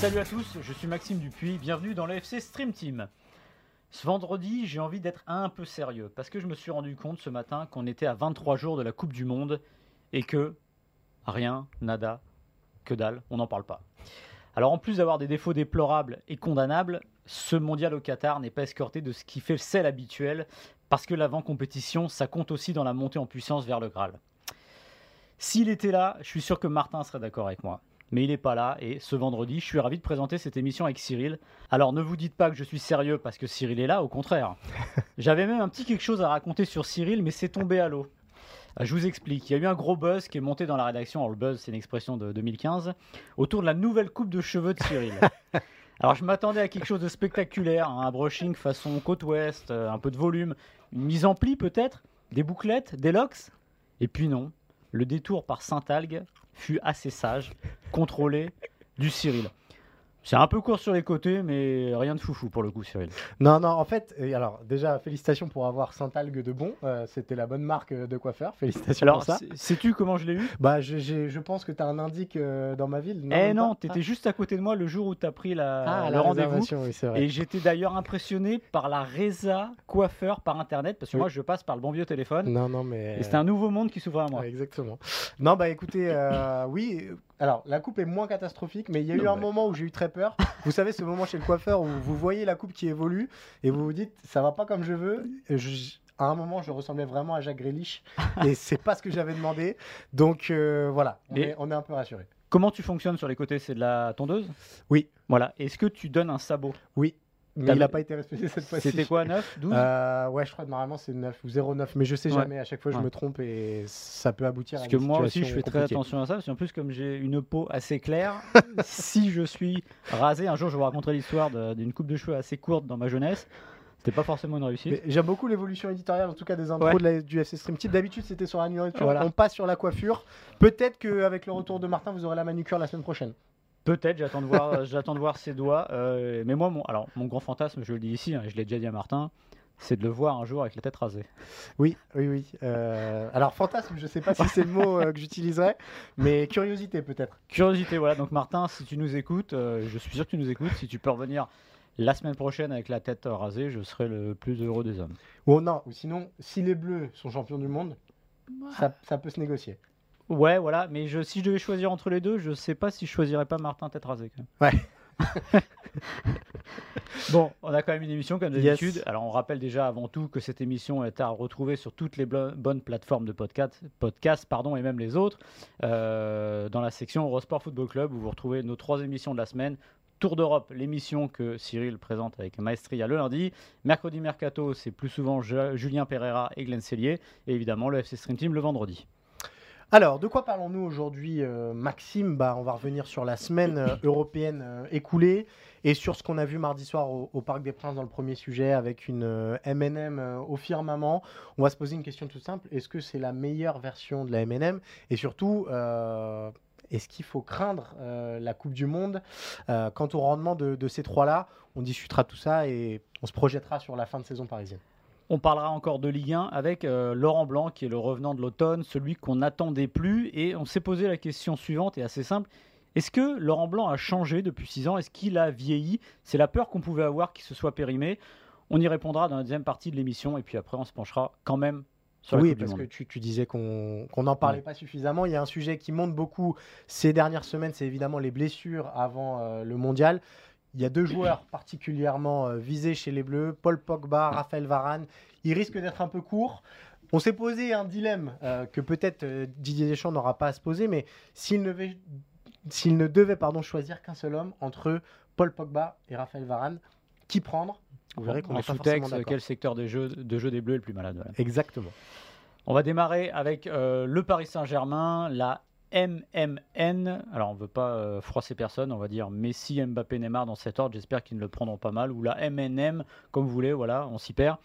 Salut à tous, je suis Maxime Dupuis, bienvenue dans l'AFC Stream Team. Ce vendredi, j'ai envie d'être un peu sérieux parce que je me suis rendu compte ce matin qu'on était à 23 jours de la Coupe du Monde et que rien, nada, que dalle, on n'en parle pas. Alors en plus d'avoir des défauts déplorables et condamnables, ce mondial au Qatar n'est pas escorté de ce qui fait le sel habituel parce que l'avant-compétition, ça compte aussi dans la montée en puissance vers le Graal. S'il était là, je suis sûr que Martin serait d'accord avec moi. Mais il n'est pas là et ce vendredi, je suis ravi de présenter cette émission avec Cyril. Alors ne vous dites pas que je suis sérieux parce que Cyril est là, au contraire. J'avais même un petit quelque chose à raconter sur Cyril, mais c'est tombé à l'eau. Euh, Je vous explique. Il y a eu un gros buzz qui est monté dans la rédaction. Alors, le buzz, c'est une expression de 2015, autour de la nouvelle coupe de cheveux de Cyril. Alors, je m'attendais à quelque chose de spectaculaire, hein, un brushing façon côte ouest, euh, un peu de volume, une mise en pli peut-être, des bouclettes, des locks. Et puis non, le détour par Saint-Algue fut assez sage, contrôlé du Cyril. C'est un peu court sur les côtés, mais rien de foufou pour le coup, Cyril. Non, non, en fait, alors déjà, félicitations pour avoir Saint-Algue de bon. euh, C'était la bonne marque euh, de coiffeur. Félicitations Alors, pour ça. sais- sais-tu comment je l'ai eu? Bah, je, je pense que tu as un indique euh, dans ma ville. Eh même non, pas t'étais juste à côté de moi le jour où t'as pris la, Ah, le rendez-vous. oui, c'est. Et j'étais d'ailleurs impressionné par la Reza coiffeur par internet, parce que Oui. moi je passe par le bon vieux téléphone. Non, non, mais. Et c'était un nouveau monde qui s'ouvrait à moi. Exactement. Non, bah écoutez, euh, oui. Alors, la coupe est moins catastrophique, mais il y a eu un moment où j'ai eu très peur. Vous savez, ce moment chez le coiffeur où vous voyez la coupe qui évolue et vous vous dites, ça va pas comme je veux. Je- à un moment, je ressemblais vraiment à Jacques Grealish et c'est pas ce que j'avais demandé. Donc euh, voilà, on, est, on est un peu rassuré. Comment tu fonctionnes sur les côtés? C'est de la tondeuse? Oui. Voilà. Est-ce que tu donnes un sabot? Oui, mais il n'a pas été respecté cette fois-ci. C'était quoi 9 12 Euh, ouais, je crois que normalement c'est 9 ou 0,9, mais je sais Ouais. jamais. À chaque fois, je Ouais. me trompe et ça peut aboutir Parce à que des moi aussi je fais très attention à ça, parce qu'en plus comme j'ai une peau assez claire, si je suis rasé, un jour je vous raconterai l'histoire d'une coupe de cheveux assez courte dans ma jeunesse, c'était pas forcément une réussite. J'aime beaucoup l'évolution éditoriale, en tout cas des intros Ouais. de la- du FC Stream Team. D'habitude, c'était sur la nourriture. Voilà. On passe sur la coiffure. Peut-être qu'avec le retour de Martin, vous aurez la manucure la semaine prochaine. Peut-être, j'attends de voir, j'attends de voir ses doigts. euh, mais moi, mon, alors, mon grand fantasme, je le dis ici, hein, et je l'ai déjà dit à Martin, c'est de le voir un jour avec la tête rasée. Oui, oui, oui. Euh, alors, fantasme, je sais pas si c'est le mot euh, que j'utiliserais, mais curiosité peut-être. Curiosité, voilà. Donc, Martin, si tu nous écoutes, euh, je suis sûr que tu nous écoutes. Si tu peux revenir la semaine prochaine avec la tête rasée, je serai le plus heureux des hommes. Ou non, ou sinon, si les Bleus sont champions du monde, ça, ça peut se négocier. Ouais, voilà. Mais je, si je devais choisir entre les deux, je sais pas si je choisirais pas Martin tête rasée. Quand même. Ouais. Bon, on a quand même une émission comme Yes. d'habitude. Alors, on rappelle déjà avant tout que cette émission est à retrouver sur toutes les bonnes plateformes de podcast, podcast pardon, et même les autres, euh, dans la section Eurosport Football Club, où vous retrouvez nos trois émissions de la semaine. Tour d'Europe, l'émission que Cyril présente avec Maestria le lundi. Mercredi Mercato, c'est plus souvent Ju- Julien Pereira et Glenn Cellier. Et évidemment, le FC Stream Team le vendredi. Alors, de quoi parlons-nous aujourd'hui, euh, Maxime? Bah, On va revenir sur la semaine euh, européenne euh, écoulée et sur ce qu'on a vu mardi soir au, au Parc des Princes dans le premier sujet avec une euh, M&M au firmament. On va se poser une question toute simple. Est-ce que c'est la meilleure version de la M&M? Et surtout, est-ce qu'il faut craindre la Coupe du Monde Quant au rendement de, de ces trois-là, on discutera tout ça et on se projettera sur la fin de saison parisienne. On parlera encore de Ligue 1 avec euh, Laurent Blanc, qui est le revenant de l'automne, celui qu'on n'attendait plus. Et on s'est posé la question suivante, et assez simple. Est-ce que Laurent Blanc a changé depuis 6 ans? Est-ce qu'il a vieilli? C'est la peur qu'on pouvait avoir qu'il se soit périmé. On y répondra dans la deuxième partie de l'émission, et puis après on se penchera quand même sur la oui, parce que tu, tu disais qu'on n'en parlait Ouais. pas suffisamment. Il y a un sujet qui monte beaucoup ces dernières semaines, c'est évidemment les blessures avant euh, le mondial. Il y a deux joueurs particulièrement euh, visés chez les Bleus, Paul Pogba, Raphaël Varane. Ils risquent d'être un peu courts. On s'est posé un dilemme euh, que peut-être euh, Didier Deschamps n'aura pas à se poser, mais s'il ne, devait- s'il ne devait pardon, choisir qu'un seul homme entre Paul Pogba et Raphaël Varane, qui prendre? Vous verrez qu'on est sous-texte, quel secteur de jeu, de jeu des Bleus est le plus malade. Exactement. On va démarrer avec euh, le Paris Saint-Germain, la MMN. Alors, on ne veut pas euh, froisser personne, on va dire Messi, Mbappé, Neymar dans cet ordre. J'espère qu'ils ne le prendront pas mal. Ou la MNM, comme vous voulez, voilà, on s'y perd.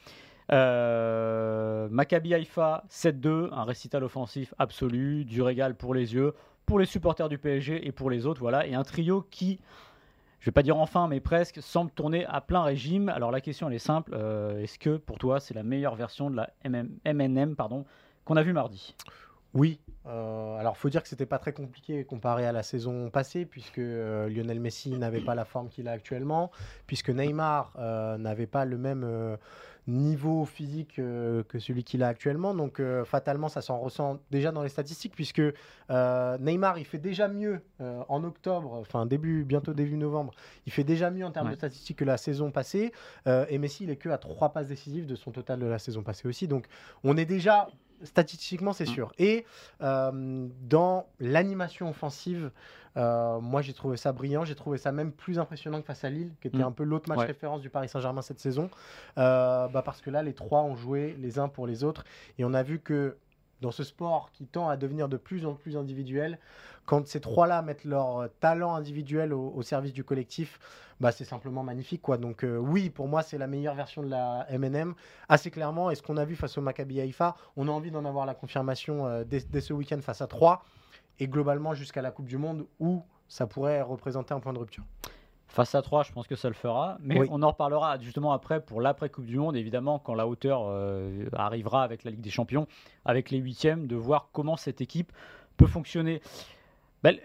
Euh, Maccabi Haïfa 7-2, un récital offensif absolu, du régal pour les yeux, pour les supporters du PSG et pour les autres, voilà, et un trio qui, je vais pas dire enfin, mais presque, semble tourner à plein régime. Alors la question elle est simple, euh, est-ce que pour toi c'est la meilleure version de la MNM pardon qu'on a vu mardi? Oui, euh, alors faut dire que c'était pas très compliqué comparé à la saison passée puisque euh, Lionel Messi n'avait pas la forme qu'il a actuellement, puisque Neymar euh, n'avait pas le même niveau physique que celui qu'il a actuellement. Donc fatalement ça s'en ressent déjà dans les statistiques puisque Neymar il fait déjà mieux en octobre, enfin début bientôt début novembre, il fait déjà mieux en termes de statistiques que la saison passée et Messi il est que à trois passes décisives de son total de la saison passée aussi. Donc on est déjà statistiquement, c'est mm. sûr. Et euh, dans l'animation offensive, euh, moi j'ai trouvé ça brillant. J'ai trouvé ça même plus impressionnant que face à Lille, qui était mm. un peu l'autre match référence du Paris Saint-Germain cette saison. Euh, bah parce que là, les trois ont joué les uns pour les autres. Et on a vu que dans ce sport qui tend à devenir de plus en plus individuel, quand ces trois-là mettent leur talent individuel au, service du collectif, bah, c'est simplement magnifique. Quoi. Donc euh, oui, pour moi, c'est la meilleure version de la MNM, assez clairement. Et ce qu'on a vu face au Maccabi Haïfa, on a envie d'en avoir la confirmation euh, dès, ce week-end face à 3, et globalement jusqu'à la Coupe du Monde, où ça pourrait représenter un point de rupture. Face à 3, je pense que ça le fera. Mais on en reparlera justement après pour l'après-Coupe du Monde, évidemment, quand la hauteur euh, arrivera avec la Ligue des Champions, avec les huitièmes, de voir comment cette équipe peut fonctionner. Ben,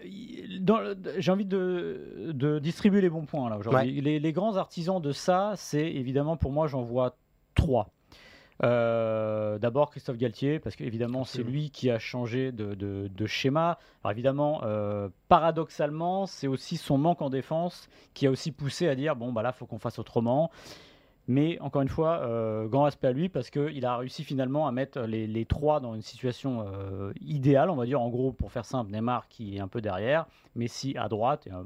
j'ai envie de, distribuer les bons points là aujourd'hui. Les, grands artisans de ça, c'est évidemment pour moi, j'en vois trois. Euh, d'abord Christophe Galtier, parce qu'évidemment c'est lui qui a changé de, schéma. Alors évidemment, euh, paradoxalement, c'est aussi son manque en défense qui a aussi poussé à dire bon bah là faut qu'on fasse autrement. Mais encore une fois, euh, grand respect à lui parce qu'il a réussi finalement à mettre les, trois dans une situation euh, idéale, on va dire. En gros, pour faire simple, Neymar qui est un peu derrière, Messi à droite, et, euh,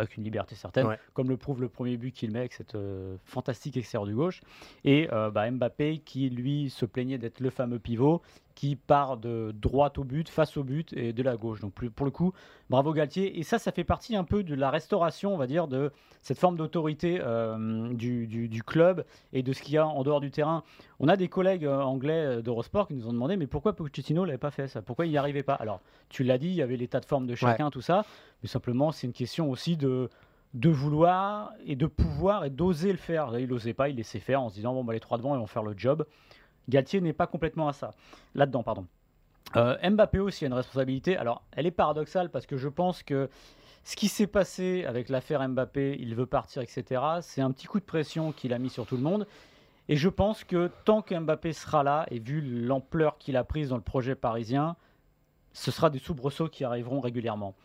avec une liberté certaine, comme le prouve le premier but qu'il met avec cette fantastique extérieur du gauche. Et bah, Mbappé qui, lui, se plaignait d'être le fameux pivot qui part de droite au but, face au but et de la gauche. Donc pour le coup, bravo Galtier. Et ça, ça fait partie un peu de la restauration, on va dire, de cette forme d'autorité euh, du, club et de ce qu'il y a en dehors du terrain. On a des collègues euh, anglais euh, d'Eurosport qui nous ont demandé mais pourquoi Pochettino l'avait pas fait ça? Pourquoi il n'y arrivait pas? Alors tu l'as dit, il y avait l'état de forme de chacun, tout ça, mais simplement c'est une question aussi de de vouloir et de pouvoir et d'oser le faire. Il n'osait pas, il laissait faire en se disant bon bah les trois devant ils vont faire le job. Galtier n'est pas complètement à ça. Là-dedans, pardon. Euh, Mbappé aussi a une responsabilité. Alors, elle est paradoxale parce que je pense que ce qui s'est passé avec l'affaire Mbappé, il veut partir, etc., c'est un petit coup de pression qu'il a mis sur tout le monde. Et je pense que tant qu'Mbappé sera là, et vu l'ampleur qu'il a prise dans le projet parisien, ce sera des soubresauts qui arriveront régulièrement.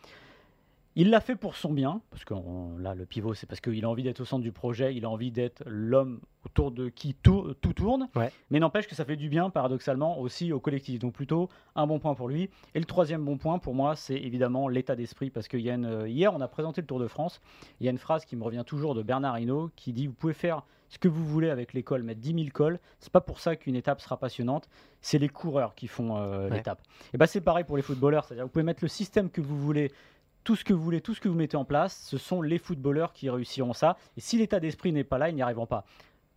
Il l'a fait pour son bien, parce que là, le pivot, c'est parce qu'il a envie d'être au centre du projet, il a envie d'être l'homme autour de qui tout, tourne. Mais n'empêche que ça fait du bien, paradoxalement, aussi au collectif. Donc plutôt un bon point pour lui. Et le troisième bon point pour moi, c'est évidemment l'état d'esprit, parce que y a une, hier, on a présenté le Tour de France. Il y a une phrase qui me revient toujours de Bernard Hinault qui dit Vous pouvez faire ce que vous voulez avec l'école, mettre 10 000 cols. C'est pas pour ça qu'une étape sera passionnante. C'est les coureurs qui font euh, l'étape. Et ben c'est pareil pour les footballeurs. C'est-à-dire vous pouvez mettre le système que vous voulez tout ce que vous voulez, tout ce que vous mettez en place, ce sont les footballeurs qui réussiront ça. Et si l'état d'esprit n'est pas là, ils n'y arriveront pas.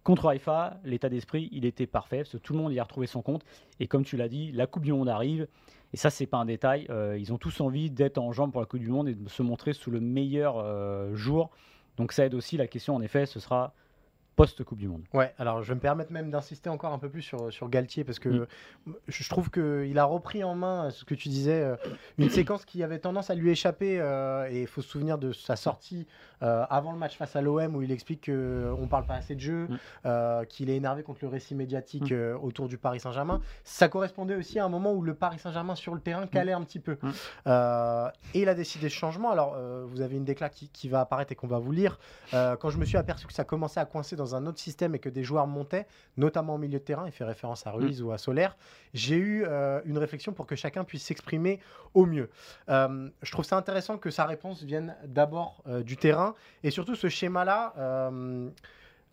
Contre Haïfa, l'état d'esprit, il était parfait, parce que tout le monde y a retrouvé son compte. Et comme tu l'as dit, la Coupe du Monde arrive. Et ça, c'est pas un détail. Euh, ils ont tous envie d'être en jambes pour la Coupe du Monde et de se montrer sous le meilleur euh, jour. Donc ça aide aussi. La question, en effet, ce sera post-Coupe du Monde. Ouais, alors je vais me permettre même d'insister encore un peu plus sur, sur Galtier parce que mm. je trouve qu'il a repris en main ce que tu disais, euh, une séquence qui avait tendance à lui échapper euh, et il faut se souvenir de sa sortie euh, avant le match face à l'OM où il explique qu'on ne parle pas assez de jeu, mm. qu'il est énervé contre le récit médiatique mm. autour du Paris Saint-Germain. Ça correspondait aussi à un moment où le Paris Saint-Germain sur le terrain calait un petit peu. et il a décidé ce changement. Alors vous avez une déclaration qui, qui va apparaître et qu'on va vous lire. quand je me suis aperçu que ça commençait à coincer dans dans un autre système et que des joueurs montaient, notamment au milieu de terrain, il fait référence à Ruiz ou à Solaire, j'ai eu euh, une réflexion pour que chacun puisse s'exprimer au mieux. Euh, je trouve ça intéressant que sa réponse vienne d'abord euh, du terrain et surtout ce schéma-là.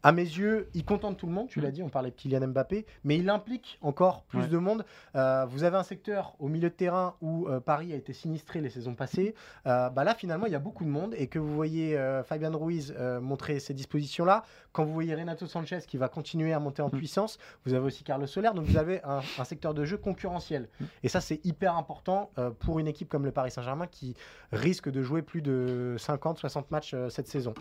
À mes yeux, il contente tout le monde, tu l'as dit, on parlait de Kylian Mbappé, mais il implique encore plus Ouais. de monde. Euh, vous avez un secteur au milieu de terrain où euh, Paris a été sinistré les saisons passées. Euh, bah là, finalement, il y a beaucoup de monde et que vous voyez Fabian Ruiz montrer ces dispositions-là, quand vous voyez Renato Sanchez qui va continuer à monter en puissance, vous avez aussi Carlos Soler, donc vous avez un, un secteur de jeu concurrentiel. Et ça, c'est hyper important pour une équipe comme le Paris Saint-Germain qui risque de jouer plus de 50-60 matchs cette saison.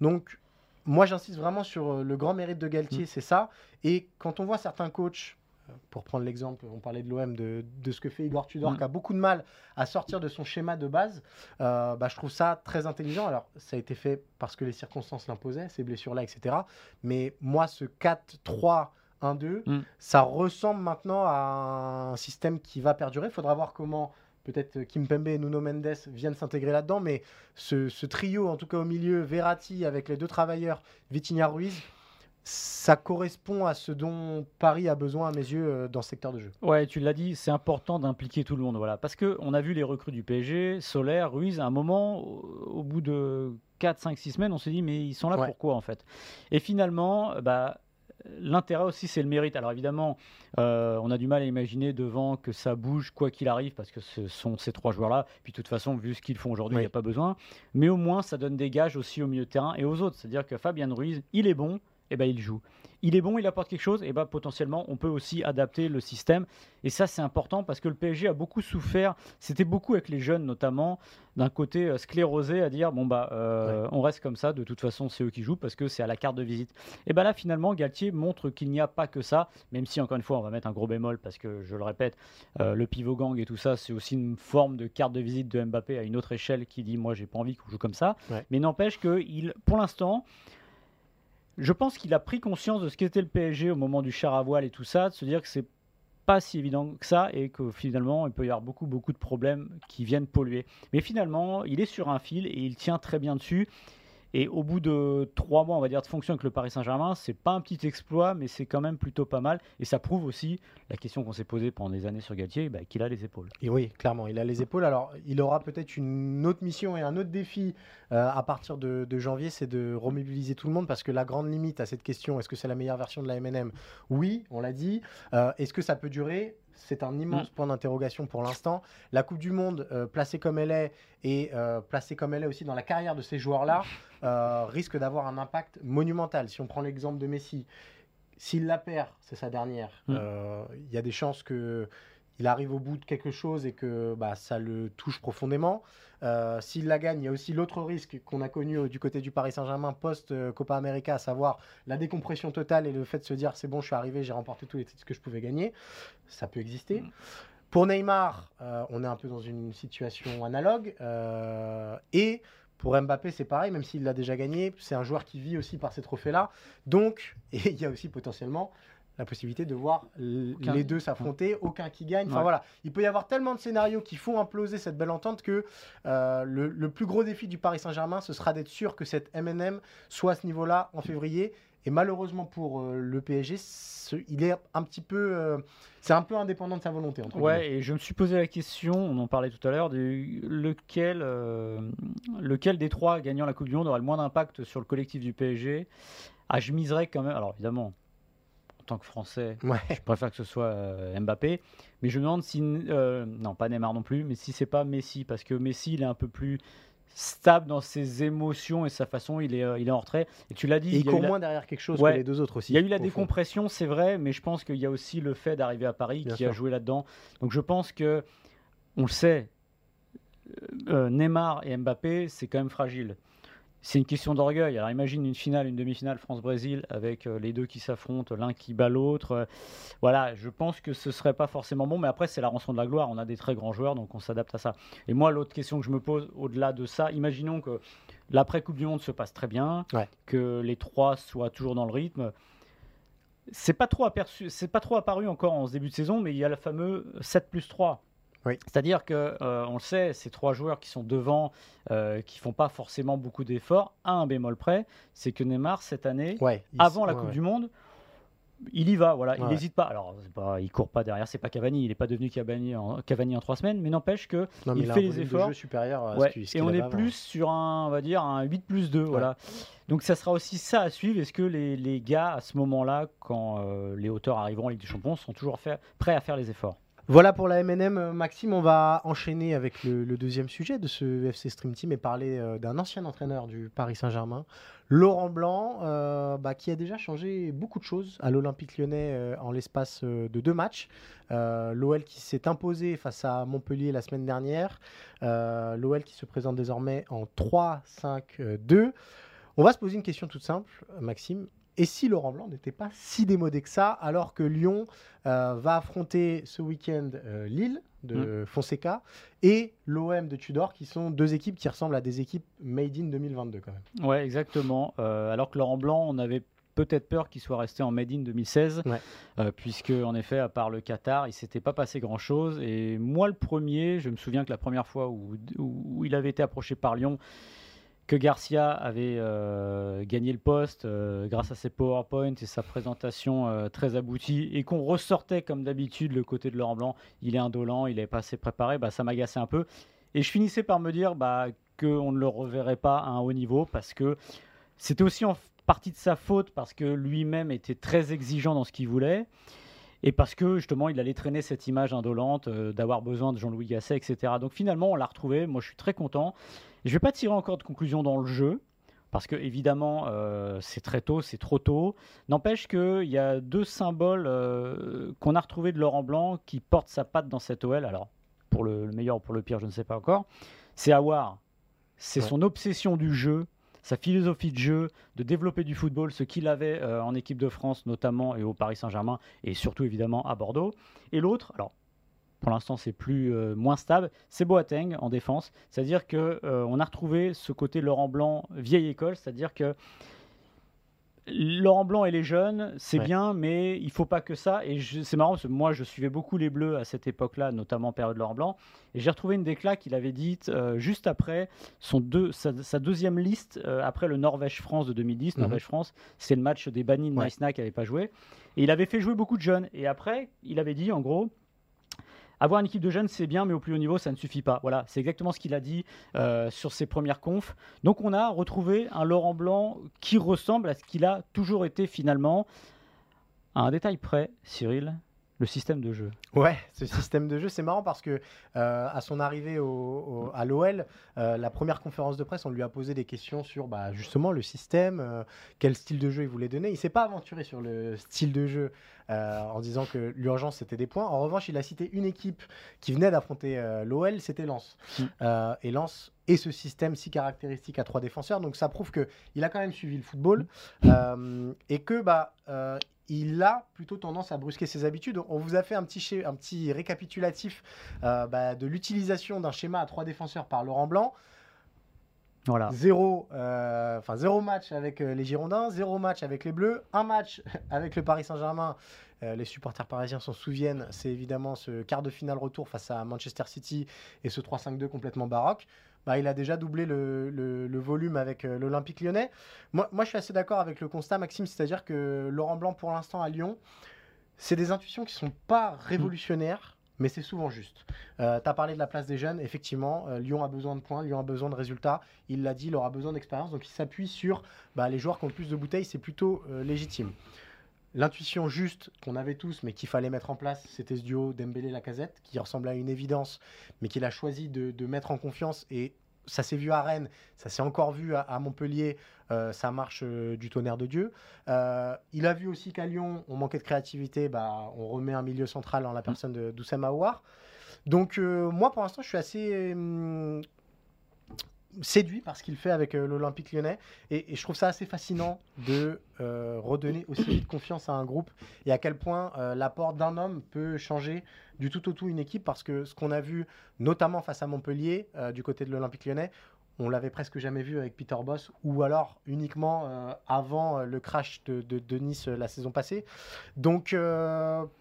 Donc, moi, j'insiste vraiment sur euh, le grand mérite de Galtier, c'est ça. Et quand on voit certains coachs, euh, pour prendre l'exemple, on parlait de l'OM, de, de ce que fait Igor Tudor, Mm. qui a beaucoup de mal à sortir de son schéma de base, euh, bah, je trouve ça très intelligent. Alors, ça a été fait parce que les circonstances l'imposaient, ces blessures-là, etc. Mais moi, ce 4-3. 1-2, Mm. ça ressemble maintenant à un système qui va perdurer. Il faudra voir comment peut-être Kim Pembe et Nuno Mendes viennent s'intégrer là-dedans, mais ce, ce trio, en tout cas au milieu, Verratti avec les deux travailleurs, Vitinha Ruiz, ça correspond à ce dont Paris a besoin à mes yeux euh, dans ce secteur de jeu. Ouais, tu l'as dit, c'est important d'impliquer tout le monde. Voilà. Parce qu'on a vu les recrues du PSG, Solaire, Ruiz, à un moment, au, au bout de 4, 5, 6 semaines, on s'est dit, mais ils sont là Ouais. pourquoi en fait? Et finalement, bah, l'intérêt aussi, c'est le mérite. Alors évidemment, euh, on a du mal à imaginer devant que ça bouge quoi qu'il arrive, parce que ce sont ces trois joueurs-là. Puis de toute façon, vu ce qu'ils font aujourd'hui, il Oui. n'y a pas besoin. Mais au moins, ça donne des gages aussi au milieu de terrain et aux autres. C'est-à-dire que Fabien Ruiz, il est bon, et ben il joue. Il est bon, il apporte quelque chose, et ben potentiellement, on peut aussi adapter le système. Et ça, c'est important parce que le PSG a beaucoup souffert. C'était beaucoup avec les jeunes, notamment, d'un côté euh, sclérosé à dire bon, bah, euh, on reste comme ça, de toute façon, c'est eux qui jouent parce que c'est à la carte de visite. Et ben là, finalement, Galtier montre qu'il n'y a pas que ça, même si, encore une fois, on va mettre un gros bémol parce que, je le répète, euh, le pivot gang et tout ça, c'est aussi une forme de carte de visite de Mbappé à une autre échelle qui dit moi, j'ai pas envie qu'on joue comme ça. Ouais. Mais n'empêche que, il, pour l'instant, je pense qu'il a pris conscience de ce qu'était le PSG au moment du char à voile et tout ça, de se dire que c'est pas si évident que ça et que finalement il peut y avoir beaucoup beaucoup de problèmes qui viennent polluer. Mais finalement, il est sur un fil et il tient très bien dessus. Et au bout de trois mois, on va dire, de fonction avec le Paris Saint-Germain, c'est pas un petit exploit, mais c'est quand même plutôt pas mal. Et ça prouve aussi la question qu'on s'est posée pendant des années sur Galtier, bah, qu'il a les épaules. Et oui, clairement, il a les épaules. Alors, il aura peut-être une autre mission et un autre défi euh, à partir de, janvier, c'est de remobiliser tout le monde parce que la grande limite à cette question, est-ce que c'est la meilleure version de la MNM Oui, on l'a dit. Euh, est-ce que ça peut durer? C'est un immense point d'interrogation pour l'instant. La Coupe du Monde, euh, placée comme elle est, et euh, placée comme elle est aussi dans la carrière de ces joueurs-là, euh, risque d'avoir un impact monumental. Si on prend l'exemple de Messi, s'il la perd, c'est sa dernière. Mm. Il y a des chances que il arrive au bout de quelque chose et que bah, ça le touche profondément. Euh, S'il la gagne, il y a aussi l'autre risque qu'on a connu euh, du côté du Paris Saint-Germain post-Copa América, à savoir la décompression totale et le fait de se dire c'est bon, je suis arrivé, j'ai remporté tous les titres que je pouvais gagner. Ça peut exister. Mm. Pour Neymar, euh, on est un peu dans une situation analogue. euh, et pour Mbappé, c'est pareil, même s'il l'a déjà gagné, c'est un joueur qui vit aussi par ces trophées-là. Donc, et il y a aussi potentiellement la possibilité de voir Aucun. les deux s'affronter, aucun qui gagne. Enfin Ouais. voilà, il peut y avoir tellement de scénarios qui font imploser cette belle entente que euh, le, le plus gros défi du Paris Saint-Germain, ce sera d'être sûr que cette MNM soit à ce niveau-là en février. Et malheureusement pour euh, le PSG, ce- il est un petit peu, euh, c'est un peu indépendant de sa volonté. Entre guillemets. Ouais, et je me suis posé la question, on en parlait tout à l'heure, de lequel, lequel des trois gagnant la Coupe du Monde aura le moins d'impact sur le collectif du PSG. Ah, je miserais quand même, alors évidemment, en tant que Français, Ouais. je préfère que ce soit euh, Mbappé, mais je me demande si, euh, non pas Neymar non plus, mais si c'est pas Messi, parce que Messi il est un peu plus stable dans ses émotions et sa façon, il est, euh, il est en retrait. Et tu l'as dit, Et il court la- moins derrière quelque chose Ouais. que les deux autres aussi. il y a eu la décompression, c'est vrai, mais je pense qu'il y a aussi le fait d'arriver à Paris Bien qui a joué là-dedans. Donc je pense que, on le sait, Neymar et Mbappé, c'est quand même fragile. C'est une question d'orgueil. Alors imagine une finale, une demi-finale France-Brésil avec euh, les deux qui s'affrontent, l'un qui bat l'autre. Euh, voilà, je pense que ce serait pas forcément bon, mais après c'est la rançon de la gloire. On a des très grands joueurs, donc on s'adapte à ça. Et moi, l'autre question que je me pose au-delà de ça, imaginons que l'après Coupe du Monde se passe très bien, Ouais. que les trois soient toujours dans le rythme. C'est pas trop aperçu, c'est pas trop apparu encore en ce début de saison, mais il y a le fameux 7 plus 3. Oui. C'est-à-dire que euh, on le sait, ces trois joueurs qui sont devant, euh, qui font pas forcément beaucoup d'efforts, à un bémol près, c'est que Neymar cette année, Ouais, il- avant la ouais, Coupe ouais. du Monde, il y va, voilà, il n'hésite pas. Alors, pas, il court pas derrière, c'est pas Cavani, il n'est pas devenu Cavani en, Cavani en trois semaines, mais n'empêche que Non, mais il a fait les efforts. jeu supérieur à ce ce et on est avant. plus sur un, on va dire, un 8 plus 2. Voilà. Donc ça sera aussi ça à suivre. Est-ce que les, les gars, à ce moment-là, quand euh, les hauteurs arriveront en Ligue des Champions, sont toujours fait- prêts à faire les efforts? Voilà pour la MNM. euh, Maxime, on va enchaîner avec le, deuxième sujet de ce FC Stream Team et parler euh, d'un ancien entraîneur du Paris Saint-Germain, Laurent Blanc, euh, bah, qui a déjà changé beaucoup de choses à l'Olympique lyonnais en l'espace de deux matchs. L'OL qui s'est imposé face à Montpellier la semaine dernière. L'OL qui se présente désormais en 3-5-2. On va se poser une question toute simple, Maxime. Et si Laurent Blanc n'était pas si démodé que ça, alors que Lyon euh, va affronter ce week-end euh, Lille de Fonseca et l'OM de Tudor, qui sont deux équipes qui ressemblent à des équipes made in 2022 quand même. Ouais, exactement. Euh, alors que Laurent Blanc, on avait peut-être peur qu'il soit resté en Made in 2016, Ouais. euh, puisque en effet, à part le Qatar, il s'était pas passé grand-chose. Et moi, le premier, je me souviens que la première fois où, où il avait été approché par Lyon, que Garcia avait euh, gagné le poste euh, grâce à ses PowerPoint et sa présentation euh, très aboutie, et qu'on ressortait comme d'habitude le côté de Laurent Blanc, il est indolent, il n'est pas assez préparé, bah, ça m'agaçait un peu. Et je finissais par me dire bah, qu'on ne le reverrait pas à un haut niveau, parce que c'était aussi en partie de sa faute, parce que lui-même était très exigeant dans ce qu'il voulait. Et parce que justement, il allait traîner cette image indolente d'avoir besoin de Jean-Louis Gasset, etc. Donc finalement, on l'a retrouvé. Moi, je suis très content. Je ne vais pas tirer encore de conclusion dans le jeu, parce que évidemment, euh, c'est très tôt, c'est trop tôt. N'empêche qu'il y a deux symboles euh, qu'on a retrouvés de Laurent Blanc qui portent sa patte dans cette OL. Alors, pour le, le meilleur ou pour le pire, je ne sais pas encore. C'est Awar. C'est Ouais. son obsession du jeu, sa philosophie de jeu, de développer du football, ce qu'il avait euh, en équipe de France notamment et au Paris Saint-Germain et surtout évidemment à Bordeaux. Et l'autre, alors pour l'instant c'est plus euh, moins stable, c'est Boateng en défense. C'est-à-dire que euh, on a retrouvé ce côté Laurent Blanc vieille école, c'est-à-dire que Laurent Blanc et les jeunes, c'est Ouais. bien, mais il faut pas que ça. Et c'est marrant parce que moi, je suivais beaucoup les Bleus à cette époque-là, notamment période Laurent Blanc. Et j'ai retrouvé une déclat qu'il avait dite euh, juste après son deux, sa, sa deuxième liste, euh, après le Norvège-France de 2010. Mhm. Norvège-France, c'est le match des bannis de Ouais. Maïsna qui n'avait pas joué. Et il avait fait jouer beaucoup de jeunes. Et après, il avait dit, en gros, avoir une équipe de jeunes, c'est bien, mais au plus haut niveau, ça ne suffit pas. Voilà, c'est exactement ce qu'il a dit euh, sur ses premières confs. Donc on a retrouvé un Laurent Blanc qui ressemble à ce qu'il a toujours été finalement. À un détail près, Cyril, le système de jeu. Ouais, ce système de jeu, c'est marrant parce que euh, à son arrivée au, au- à l'OL, euh, la première conférence de presse, on lui a posé des questions sur bah, justement le système, euh, quel style de jeu il voulait donner. Il s'est pas aventuré sur le style de jeu en disant que l'urgence c'était des points. En revanche, il a cité une équipe qui venait d'affronter l'OL, c'était Lens. Mm. Et Lens et ce système si caractéristique à trois défenseurs, donc ça prouve que il a quand même suivi le football euh, et que bah euh, il a plutôt tendance à brusquer ses habitudes. On vous a fait un petit, un petit récapitulatif euh, bah, de l'utilisation d'un schéma à trois défenseurs par Laurent Blanc. Voilà. Zéro, euh, enfin, zéro match avec euh, les Girondins, zéro match avec les Bleus, un match avec le Paris Saint-Germain. Euh, les supporters parisiens s'en souviennent, c'est évidemment ce quart de finale retour face à Manchester City et ce 3-5-2 complètement baroque. Bah, il a déjà doublé le, volume avec euh, l'Olympique lyonnais. Moi, je suis assez d'accord avec le constat, Maxime, c'est-à-dire que Laurent Blanc, pour l'instant, à Lyon, c'est des intuitions qui sont pas révolutionnaires, mais c'est souvent juste. Euh, tu as parlé de la place des jeunes, effectivement, euh, Lyon a besoin de points, Lyon a besoin de résultats. Il l'a dit, il aura besoin d'expérience, donc il s'appuie sur bah, les joueurs qui ont le plus de bouteilles, c'est plutôt euh, légitime. L'intuition juste qu'on avait tous, mais qu'il fallait mettre en place, c'était ce duo Dembélé-Lacazette, qui ressemblait à une évidence, mais qu'il a choisi de, de mettre en confiance. Et ça s'est vu à Rennes, ça s'est encore vu à, à Montpellier, euh, ça marche euh, du tonnerre de Dieu. Euh, il a vu aussi qu'à Lyon, on manquait de créativité, bah, on remet un milieu central en la personne de Doussem Aouar. Donc moi, pour l'instant, je suis assez hum, séduit par ce qu'il fait avec euh, l'Olympique lyonnais. Et, je trouve ça assez fascinant de euh, redonner aussi vite confiance à un groupe et à quel point euh, l'apport d'un homme peut changer du tout au tout une équipe. Parce que ce qu'on a vu, notamment face à Montpellier, du côté de l'Olympique lyonnais, on l'avait presque jamais vu avec Peter Boss, ou alors uniquement avant le crash de, Nice la saison passée. Donc,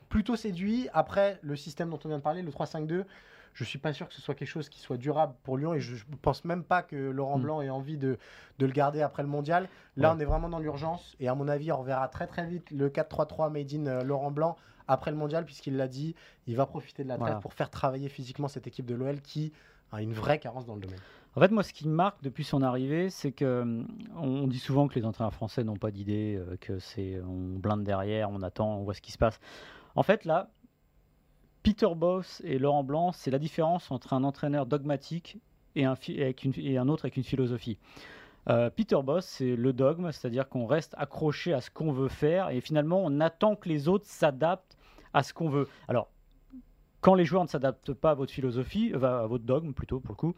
plutôt séduit. Après, le système dont on vient de parler, le 3-5-2, je suis pas sûr que ce soit quelque chose qui soit durable pour Lyon et je, je pense même pas que Laurent Mm. Blanc ait envie de, de le garder après le mondial. Là, Ouais. on est vraiment dans l'urgence et à mon avis, on reverra très très vite le 4-3-3 made in euh, Laurent Blanc après le mondial puisqu'il l'a dit, il va profiter de la trêve Voilà. pour faire travailler physiquement cette équipe de l'OL qui a une vraie carence dans le domaine. En fait, moi, ce qui me marque depuis son arrivée, c'est que hum, on dit souvent que les entraîneurs français n'ont pas d'idée, euh, que c'est on blinde derrière, on attend, on voit ce qui se passe. En fait, là, Peter Boss et Laurent Blanc, c'est la différence entre un entraîneur dogmatique et un, autre avec une philosophie. Euh, Peter Boss, c'est le dogme, c'est-à-dire qu'on reste accroché à ce qu'on veut faire et finalement on attend que les autres s'adaptent à ce qu'on veut. Alors, quand les joueurs ne s'adaptent pas à votre philosophie, euh, à votre dogme plutôt pour le coup,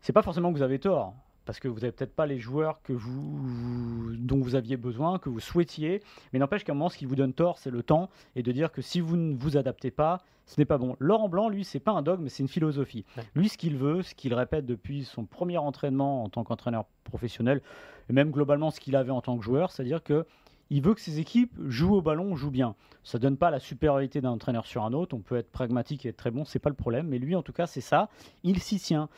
c'est pas forcément que vous avez tort, parce que vous n'avez peut-être pas les joueurs que vous, vous- dont vous aviez besoin, que vous souhaitiez, mais n'empêche qu'à un moment, ce qui vous donne tort, c'est le temps, et de dire que si vous ne vous adaptez pas, ce n'est pas bon. Laurent Blanc, lui, c'est pas un dogme, c'est une philosophie. Ouais. Lui, ce qu'il veut, ce qu'il répète depuis son premier entraînement en tant qu'entraîneur professionnel, et même globalement ce qu'il avait en tant que joueur, c'est-à-dire que il veut que ses équipes jouent au ballon, jouent bien. Ça donne pas la supériorité d'un entraîneur sur un autre. On peut être pragmatique et être très bon, c'est pas le problème. Mais lui, en tout cas, c'est ça. Il s'y tient.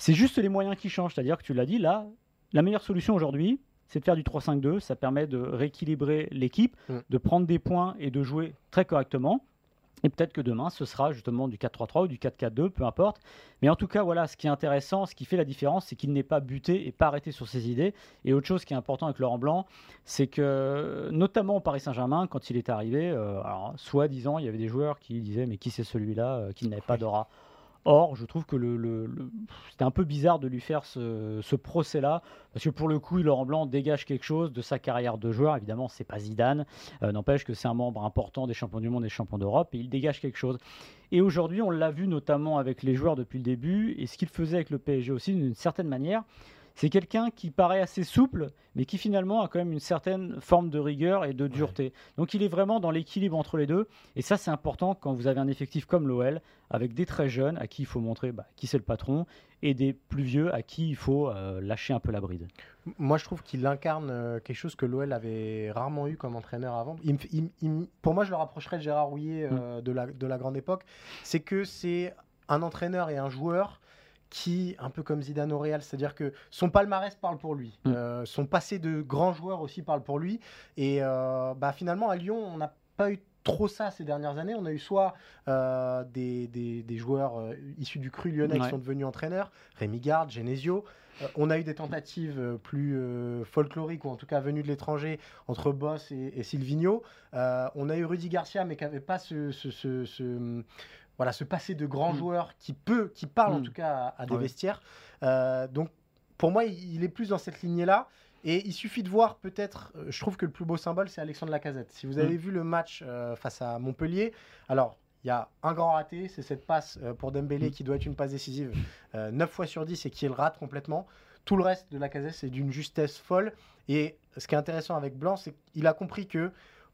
C'est juste les moyens qui changent. C'est-à-dire que tu l'as dit, là, la meilleure solution aujourd'hui, c'est de faire du 3-5-2. Ça permet de rééquilibrer l'équipe, Mm. de prendre des points et de jouer très correctement. Et peut-être que demain, ce sera justement du 4-3-3 ou du 4-4-2, peu importe. Mais en tout cas, voilà, ce qui est intéressant, ce qui fait la différence, c'est qu'il n'est pas buté et pas arrêté sur ses idées. Et autre chose qui est important avec Laurent Blanc, c'est que, notamment au Paris Saint-Germain, quand il est arrivé, euh, alors, soi-disant, il y avait des joueurs qui disaient Mais qui c'est celui-là euh, qui n'avait pas d'aura Or, je trouve que c'était un peu bizarre de lui faire ce, ce procès-là, parce que pour le coup, Laurent Blanc dégage quelque chose de sa carrière de joueur. Évidemment, c'est pas Zidane, euh, n'empêche que c'est un membre important des champions du monde et des champions d'Europe, et il dégage quelque chose. Et aujourd'hui, on l'a vu notamment avec les joueurs depuis le début, et ce qu'il faisait avec le PSG aussi, d'une certaine manière, c'est quelqu'un qui paraît assez souple, mais qui finalement a quand même une certaine forme de rigueur et de dureté. Donc il est vraiment dans l'équilibre entre les deux, et ça c'est important quand vous avez un effectif comme l'OL, avec des très jeunes à qui il faut montrer bah, qui c'est le patron, et des plus vieux à qui il faut euh, lâcher un peu la bride. Moi, je trouve qu'il incarne euh, quelque chose que l'OL avait rarement eu comme entraîneur avant. Il il il pour moi, je le rapprocherais de Gérard Rouillet euh, de, la, de la grande époque. C'est que c'est un entraîneur et un joueur qui, un peu comme Zidane au Real, c'est-à-dire que son palmarès parle pour lui. Mm. Euh, son passé de grand joueur aussi parle pour lui. Et euh, bah, finalement, à Lyon, on n'a pas eu trop ça ces dernières années. On a eu soit euh, des, des- des joueurs issus du cru lyonnais qui sont devenus entraîneurs, Rémi Garde, Genesio. On a eu des tentatives plus folkloriques, ou en tout cas venues de l'étranger, entre Boss et, et Silvino. On a eu Rudy Garcia, mais qui n'avait pas ce, ce- ce- ce- voilà, ce passé de grand Mm. joueur qui peut, qui parle en Mm. tout cas à, à des Ouais. vestiaires. Euh, donc, pour moi, il, est plus dans cette lignée-là. Et il suffit de voir peut-être, euh, je trouve que le plus beau symbole, c'est Alexandre Lacazette. Si vous avez vu le match euh, face à Montpellier, alors il y a un grand raté, c'est cette passe euh, pour Dembélé Mm. qui doit être une passe décisive euh, 9 fois sur 10 et qui le rate complètement. Tout le reste de Lacazette, c'est d'une justesse folle. Et ce qui est intéressant avec Blanc, c'est qu'il a compris que